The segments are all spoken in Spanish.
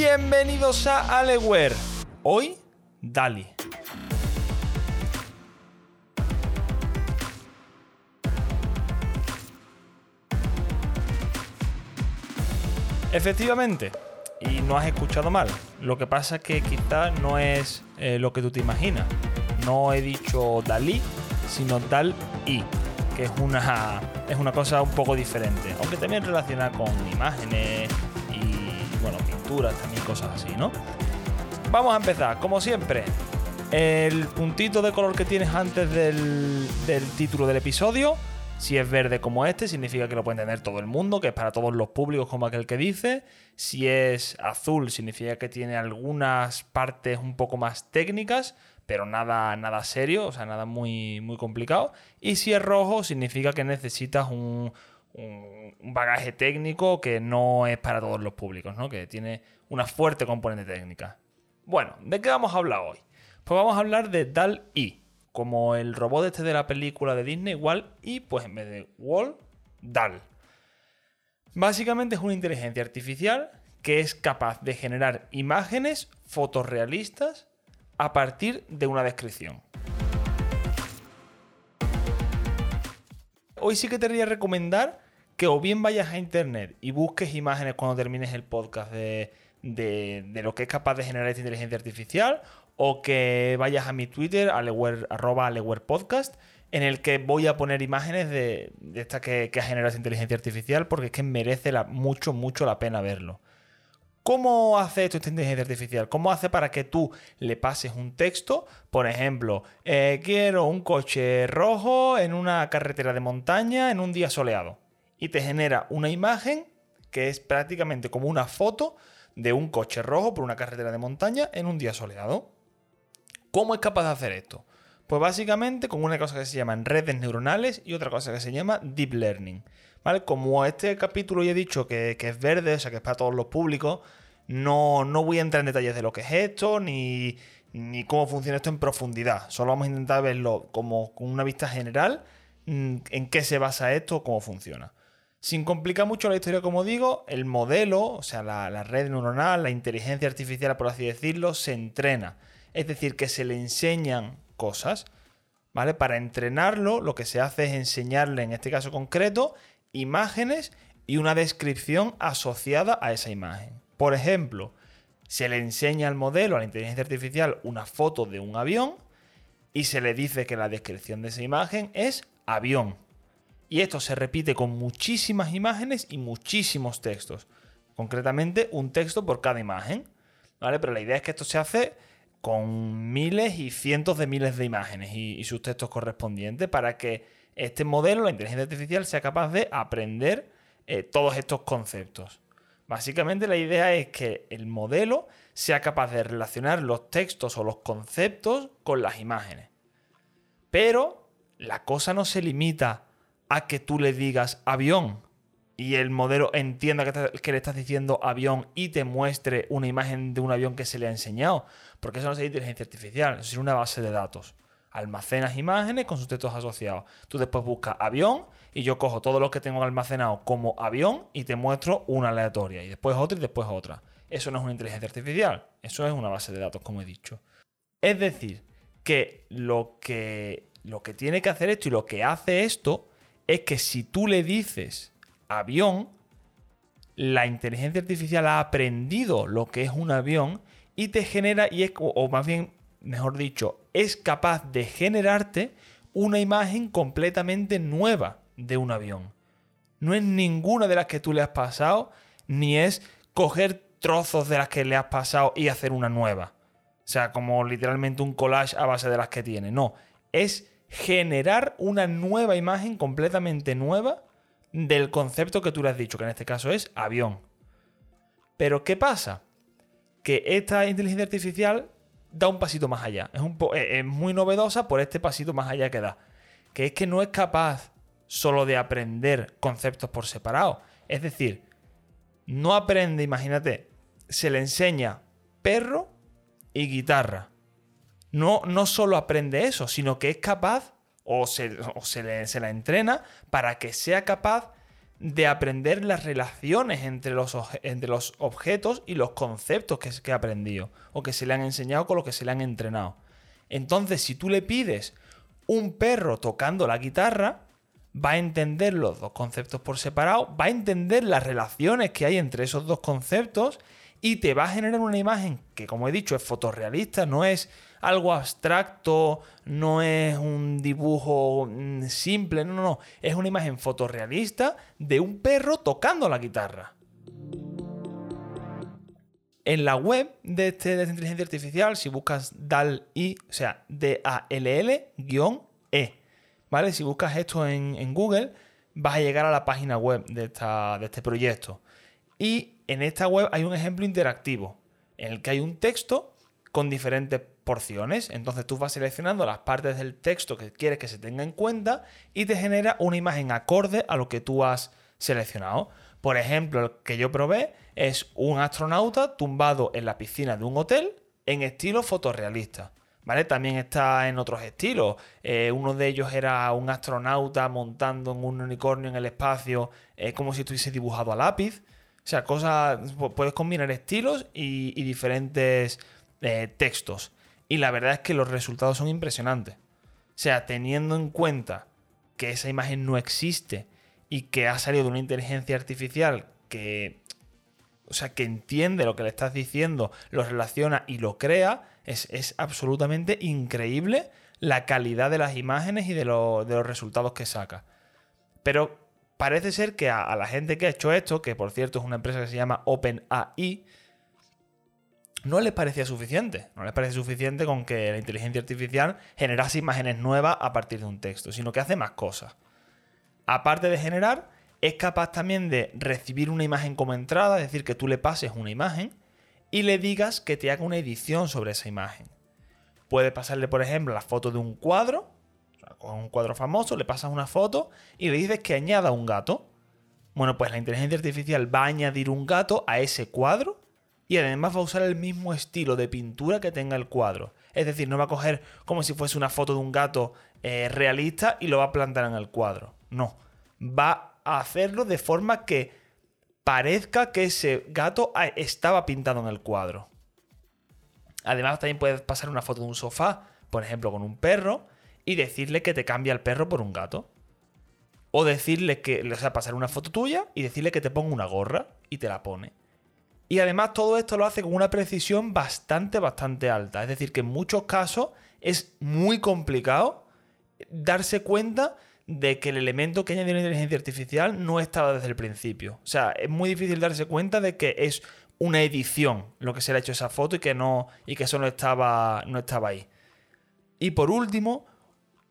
Bienvenidos a Aleware. Hoy, Dali. Efectivamente, y no has escuchado mal. Lo que pasa es que quizás no es eh, lo que tú te imaginas. No he dicho Dalí, sino Dal-I, que es una, es una cosa un poco diferente, aunque también relaciona con imágenes bueno, pinturas, también cosas así, ¿no? Vamos a empezar, como siempre. El puntito de color que tienes antes del, título del episodio si es verde como este, significa que lo puede tener todo el mundo, que es para todos los públicos, como aquel que dice. Si es azul, significa que tiene algunas partes un poco más técnicas, pero nada, nada serio, o sea, nada muy, muy complicado. Y si es rojo, significa que necesitas un, un bagaje técnico que no es para todos los públicos, ¿no? Que tiene una fuerte componente técnica. Bueno, ¿de qué vamos a hablar hoy? Pues vamos a hablar de DAL-I como el robot este de la película de Disney, igual, y pues en vez de Wall, DAL. Básicamente es una inteligencia artificial que es capaz de generar imágenes fotorrealistas a partir de una descripción. Hoy sí que te voy a recomendar que o bien vayas a internet y busques imágenes cuando termines el podcast de, de, lo que es capaz de generar esta inteligencia artificial, o que vayas a mi Twitter, arroba Podcast, en el que voy a poner imágenes de, esta que, que, ha generado esa inteligencia artificial, porque es que merece mucho, mucho la pena verlo. ¿Cómo hace esto esta inteligencia artificial? ¿Cómo hace para que tú le pases un texto? Por ejemplo, eh, quiero un coche rojo en una carretera de montaña en un día soleado. Y te genera una imagen que es prácticamente como una foto de un coche rojo por una carretera de montaña en un día soleado. ¿Cómo es capaz de hacer esto? Pues básicamente con una cosa que se llaman redes neuronales y otra cosa que se llama deep learning. ¿Vale? Como este capítulo ya he dicho que, es verde, o sea que es para todos los públicos, no, no voy a entrar en detalles de lo que es esto, ni, ni cómo funciona esto en profundidad. Solo vamos a intentar verlo como con una vista general mm, en qué se basa esto, cómo funciona. Sin complicar mucho la historia, como digo, el modelo, o sea, la, la red neuronal, la inteligencia artificial, por así decirlo, se entrena es decir, que se le enseñan cosas, ¿vale? Para entrenarlo, lo que se hace es enseñarle, en este caso concreto, imágenes y una descripción asociada a esa imagen. Por ejemplo, se le enseña al modelo, a la inteligencia artificial, una foto de un avión y se le dice que la descripción de esa imagen es avión. Y esto se repite con muchísimas imágenes y muchísimos textos. Concretamente, un texto por cada imagen. ¿Vale? Pero la idea es que esto se hace con miles y cientos de miles de imágenes y, sus textos correspondientes para que este modelo, la inteligencia artificial, sea capaz de aprender eh, todos estos conceptos. Básicamente la idea es que el modelo sea capaz de relacionar los textos o los conceptos con las imágenes. Pero la cosa no se limita a que tú le digas avión y el modelo entienda que, le estás diciendo avión y te muestre una imagen de un avión que se le ha enseñado. Porque eso no es inteligencia artificial, es una base de datos. Almacenas imágenes con sus textos asociados. Tú después buscas avión y yo cojo todo lo que tengo almacenado como avión y te muestro una aleatoria. Y después otra y después otra. Eso no es una inteligencia artificial, eso es una base de datos, como he dicho. Es decir, que lo que, lo que tiene que hacer esto y lo que hace esto es que si tú le dices avión, la inteligencia artificial ha aprendido lo que es un avión y te genera, y es, o más bien, mejor dicho, es capaz de generarte una imagen completamente nueva de un avión. No es ninguna de las que tú le has pasado, ni es coger trozos de las que le has pasado y hacer una nueva. O sea, como literalmente un collage a base de las que tiene. No, es generar una nueva imagen completamente nueva del concepto que tú le has dicho, que en este caso es avión. Pero ¿qué pasa? Que esta inteligencia artificial da un pasito más allá. Es, un es muy novedosa por este pasito más allá que da. Que es que no es capaz solo de aprender conceptos por separado. Es decir, no aprende, imagínate, se le enseña perro y guitarra. No, no solo aprende eso, sino que es capaz o se, se, la entrena para que sea capaz de aprender las relaciones entre los, entre los objetos y los conceptos que, que ha aprendido o que se le han enseñado con los que se le han entrenado. Entonces, si tú le pides un perro tocando la guitarra, va a entender los dos conceptos por separado, va a entender las relaciones que hay entre esos dos conceptos y te va a generar una imagen que, como he dicho, es fotorrealista, no es algo abstracto, no es un dibujo mm, simple, no, no, no, es una imagen fotorrealista de un perro tocando la guitarra. En la web de, este, de esta inteligencia artificial, si buscas DAL-I, o sea, D-A-L-L-E, ¿vale? Si buscas esto en, Google, vas a llegar a la página web de, esta, de este proyecto. Y en esta web hay un ejemplo interactivo, en el que hay un texto con diferentes porciones. Entonces tú vas seleccionando las partes del texto que quieres que se tenga en cuenta y te genera una imagen acorde a lo que tú has seleccionado. Por ejemplo, el que yo probé es un astronauta tumbado en la piscina de un hotel en estilo fotorrealista. ¿Vale? También está en otros estilos. Eh, uno de ellos era un astronauta montando en un unicornio en el espacio, eh, como si estuviese dibujado a lápiz. O sea, cosas. Puedes combinar estilos y, diferentes eh, textos. Y la verdad es que los resultados son impresionantes. O sea, teniendo en cuenta que esa imagen no existe y que ha salido de una inteligencia artificial que. O sea, que entiende lo que le estás diciendo, lo relaciona y lo crea, es, absolutamente increíble la calidad de las imágenes y de, los resultados que saca. Pero parece ser que a, la gente que ha hecho esto, que por cierto es una empresa que se llama OpenAI, no les parecía suficiente. No les parece suficiente con que la inteligencia artificial generase imágenes nuevas a partir de un texto, sino que hace más cosas. Aparte de generar, es capaz también de recibir una imagen como entrada, es decir, que tú le pases una imagen y le digas que te haga una edición sobre esa imagen. Puedes pasarle, por ejemplo, la foto de un cuadro, con un cuadro famoso, le pasas una foto y le dices que añada un gato. Bueno, pues la inteligencia artificial va a añadir un gato a ese cuadro y además va a usar el mismo estilo de pintura que tenga el cuadro. Es decir, no va a coger como si fuese una foto de un gato eh, realista y lo va a plantar en el cuadro. No, va a hacerlo de forma que parezca que ese gato ah, estaba pintado en el cuadro. Además, también puedes pasar una foto de un sofá, por ejemplo, con un perro, y decirle que te cambia el perro por un gato. O decirle que, o sea, pasar una foto tuya y decirle que te ponga una gorra y te la pone. Y además todo esto lo hace con una precisión bastante, bastante alta. Es decir, que en muchos casos es muy complicado darse cuenta de que el elemento que añadió la inteligencia artificial no estaba desde el principio. O sea, es muy difícil darse cuenta de que es una edición lo que se le ha hecho esa foto y que no y que eso no estaba, no estaba ahí. Y por último,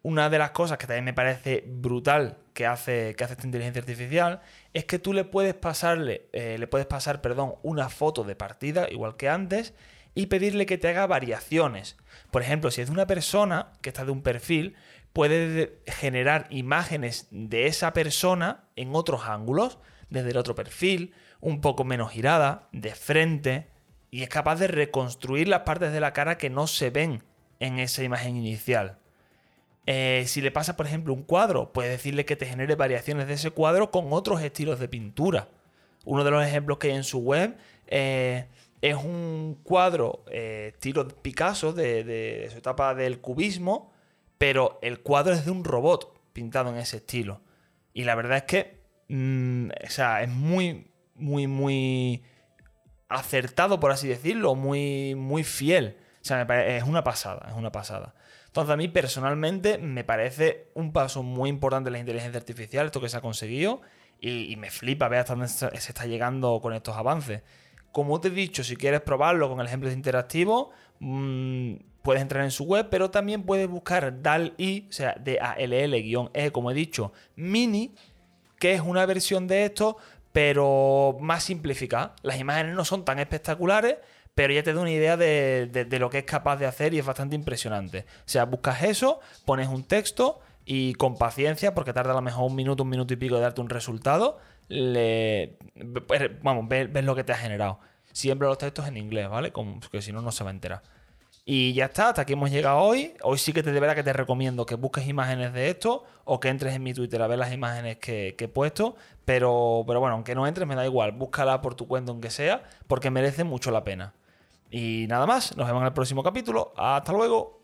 una de las cosas que también me parece brutal que hace, que hace esta inteligencia artificial es que tú le puedes pasarle, eh, le puedes pasar, perdón, una foto de partida, igual que antes, y pedirle que te haga variaciones. Por ejemplo, si es una persona que está de un perfil, puede generar imágenes de esa persona en otros ángulos, desde el otro perfil, un poco menos girada, de frente, y es capaz de reconstruir las partes de la cara que no se ven en esa imagen inicial. Eh, si le pasa, por ejemplo, un cuadro, puedes decirle que te genere variaciones de ese cuadro con otros estilos de pintura. Uno de los ejemplos que hay en su web eh, es un cuadro eh, estilo Picasso de su etapa del cubismo, pero el cuadro es de un robot pintado en ese estilo. Y la verdad es que, mm, o sea, es muy, muy, muy acertado, por así decirlo, muy, muy fiel. O sea, es una pasada, es una pasada. Entonces, a mí personalmente me parece un paso muy importante en la inteligencia artificial, esto que se ha conseguido, y, me flipa ver hasta dónde se está llegando con estos avances. Como te he dicho, si quieres probarlo con el ejemplo interactivo, mmm, puedes entrar en su web, pero también puedes buscar DAL-I, o sea, D-A-L-L-E, como he dicho, Mini, que es una versión de esto, pero más simplificada. Las imágenes no son tan espectaculares, pero ya te da una idea de, de, lo que es capaz de hacer y es bastante impresionante. O sea, buscas eso, pones un texto y con paciencia, porque tarda a lo mejor un minuto, un minuto y pico de darte un resultado, le, pues, vamos, ves, lo que te ha generado. Siempre los textos en inglés, ¿vale? Como si no, no se va a enterar. Y ya está, hasta aquí hemos llegado hoy. Hoy sí que te de verdad que te recomiendo que busques imágenes de esto o que entres en mi Twitter a ver las imágenes que, he puesto. Pero, pero bueno, aunque no entres, me da igual. Búscala por tu cuenta, aunque sea, porque merece mucho la pena. Y nada más, nos vemos en el próximo capítulo. Hasta luego.